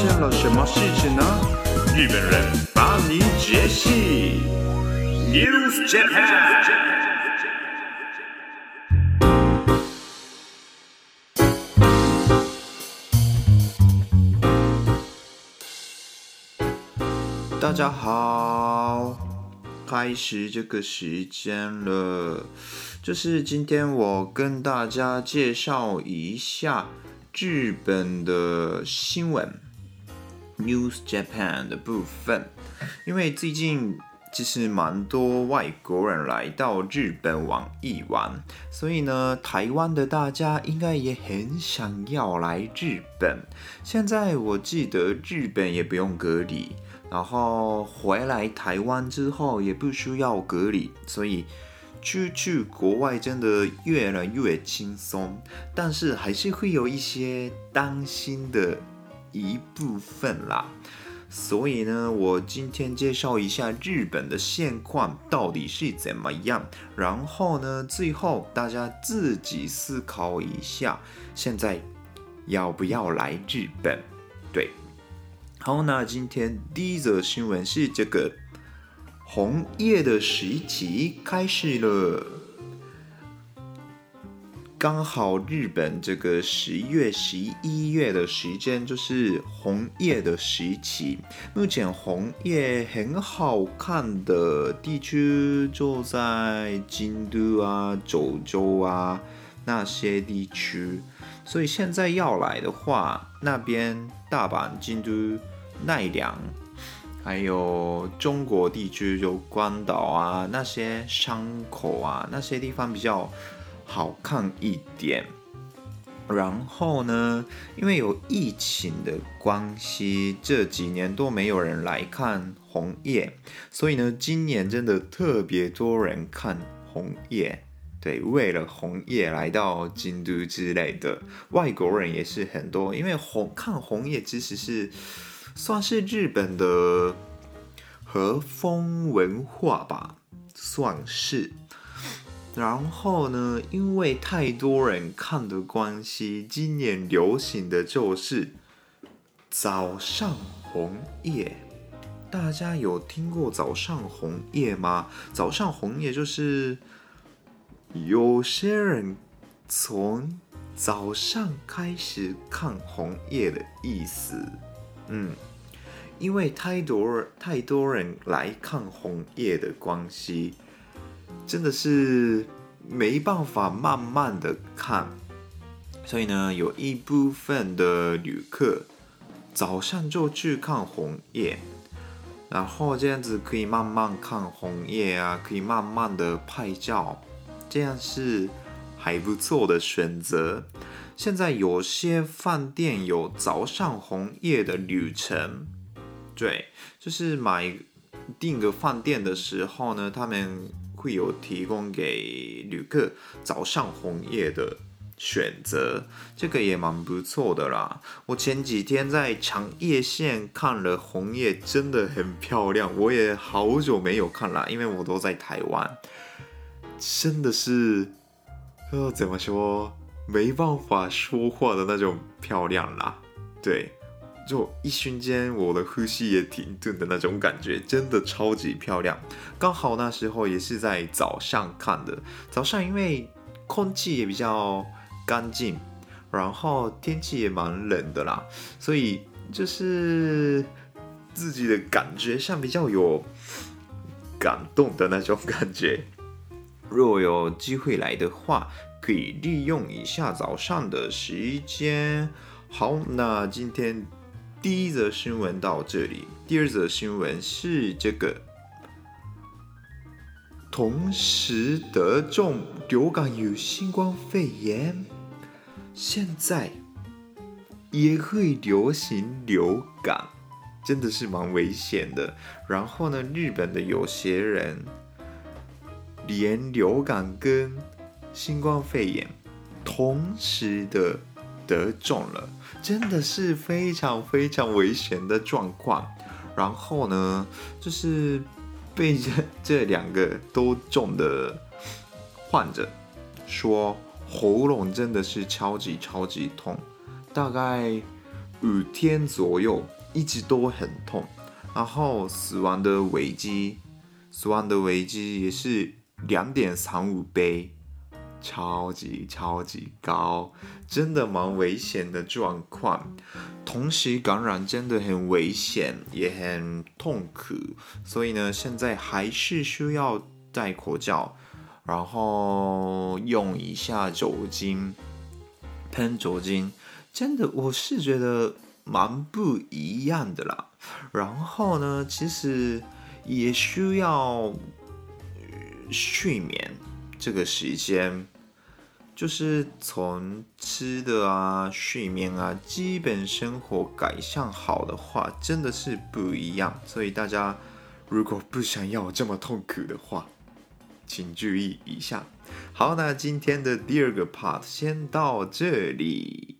现了什么事情呢？日本人帮你解析。News Japan。大家好，开始这个时间了，就是今天我跟大家介绍一下。日本的新闻，News Japan 的部分，因为最近其实蛮多外国人来到日本玩一玩，所以呢，台湾的大家应该也很想要来日本。现在我记得日本也不用隔离，然后回来台湾之后也不需要隔离，所以。出去国外真的越来越轻松，但是还是会有一些担心的一部分啦。所以呢，我今天介绍一下日本的现况到底是怎么样，然后呢，最后大家自己思考一下，现在要不要来日本？对，好，那今天第一则新闻是这个。红叶的时期开始了，刚好日本这个十月、十一月的时间就是红叶的时期。目前红叶很好看的地区就在京都啊、九州啊那些地区，所以现在要来的话，那边大阪、京都、奈良。还有中国地区，就关岛啊，那些山口啊，那些地方比较好看一点。然后呢，因为有疫情的关系，这几年都没有人来看红叶，所以呢，今年真的特别多人看红叶。对，为了红叶来到京都之类的，外国人也是很多，因为红看红叶其实是。算是日本的和风文化吧，算是。然后呢，因为太多人看的关系，今年流行的就是早上红叶。大家有听过早上红叶吗？早上红叶就是有些人从早上开始看红叶的意思。嗯。因为太多太多人来看红叶的关系，真的是没办法慢慢的看，所以呢，有一部分的旅客早上就去看红叶，然后这样子可以慢慢看红叶啊，可以慢慢的拍照，这样是还不错的选择。现在有些饭店有早上红叶的旅程。对，就是买订个饭店的时候呢，他们会有提供给旅客早上红叶的选择，这个也蛮不错的啦。我前几天在长叶县看了红叶，真的很漂亮。我也好久没有看了，因为我都在台湾，真的是，呃，怎么说，没办法说话的那种漂亮啦。对。就一瞬间，我的呼吸也停顿的那种感觉，真的超级漂亮。刚好那时候也是在早上看的，早上因为空气也比较干净，然后天气也蛮冷的啦，所以就是自己的感觉上比较有感动的那种感觉。若有机会来的话，可以利用一下早上的时间。好，那今天。第一则新闻到这里，第二则新闻是这个，同时得中流感与新冠肺炎，现在也会流行流感，真的是蛮危险的。然后呢，日本的有些人连流感跟新冠肺炎同时的得中了，真的是非常非常危险的状况。然后呢，就是被这这两个都中的患者说，喉咙真的是超级超级痛，大概五天左右一直都很痛。然后死亡的危机，死亡的危机也是两点三五倍，超级超级高，真的蛮危险的状况。同时感染真的很危险，也很痛苦，所以呢，现在还是需要戴口罩，然后用一下酒精，喷酒精，真的我是觉得蛮不一样的啦。然后呢，其实也需要睡眠这个时间。就是从吃的啊、睡眠啊、基本生活改善好的话，真的是不一样。所以大家如果不想要这么痛苦的话，请注意一下。好，那今天的第二个 part 先到这里。